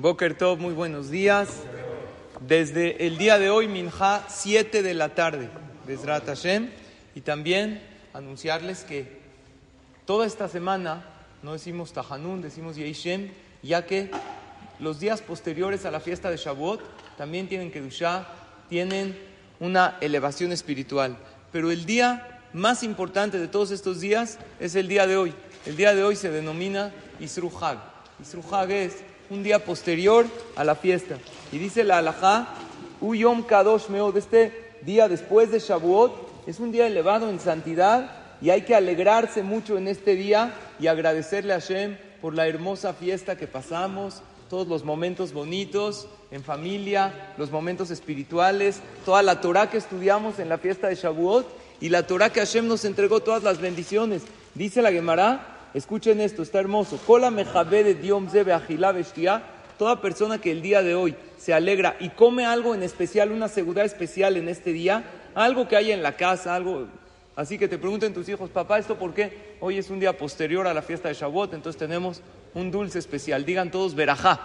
Boker Tov, muy buenos días. Desde el día de hoy, Minja, 7 de la tarde, Bezrat Hashem. Y también anunciarles que toda esta semana no decimos Tahanun, decimos Yeishem, ya que los días posteriores a la fiesta de Shavuot también tienen Kedushá, tienen una elevación espiritual. Pero el día más importante de todos estos días es el día de hoy. El día de hoy se denomina Isruhag. Isruhag es un día posterior a la fiesta. Y dice la halajá, Uyom Kadosh Meod, este día después de Shavuot, es un día elevado en santidad y hay que alegrarse mucho en este día y agradecerle a Hashem por la hermosa fiesta que pasamos, todos los momentos bonitos en familia, los momentos espirituales, toda la Torah que estudiamos en la fiesta de Shavuot y la Torah que Hashem nos entregó todas las bendiciones. Dice la Gemara, Escuchen esto, está hermoso. Toda persona que el día de hoy se alegra y come algo en especial, una seguridad especial en este día, algo que haya en la casa, algo. Así que te pregunten tus hijos, papá, ¿esto por qué? Hoy es un día posterior a la fiesta de Shavuot, entonces tenemos un dulce especial. Digan todos verajá.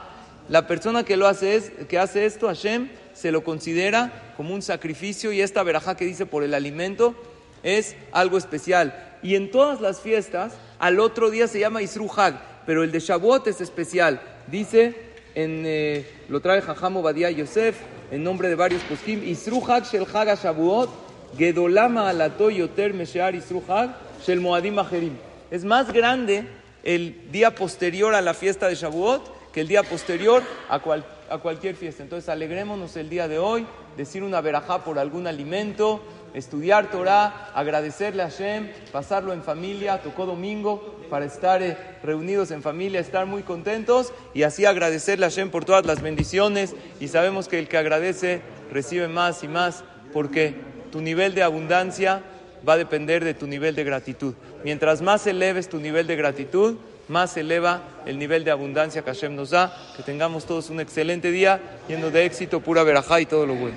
La persona que lo hace es, que hace esto, Hashem, se lo considera como un sacrificio y esta verajá que dice por el alimento es algo especial. Y en todas las fiestas, al otro día se llama Isruhag, pero el de Shavuot es especial. Dice, en, eh, lo trae Jajam Obadiah Yosef, en nombre de varios poskim, Isruhag shel Hag Shavuot, Gedolama alato yoter meshear Isruhag shel Moadim Acherim. Es más grande el día posterior a la fiesta de Shavuot que el día posterior a, a cualquier fiesta. Entonces alegrémonos el día de hoy, decir una verajá por algún alimento, estudiar Torah, agradecerle a Hashem, pasarlo en familia, tocó domingo para estar eh, reunidos en familia, estar muy contentos y así agradecerle a Hashem por todas las bendiciones y sabemos que el que agradece recibe más y más porque tu nivel de abundancia va a depender de tu nivel de gratitud. Mientras más eleves tu nivel de gratitud, más eleva el nivel de abundancia que Hashem nos da. Que tengamos todos un excelente día, lleno de éxito, pura verajá y todo lo bueno.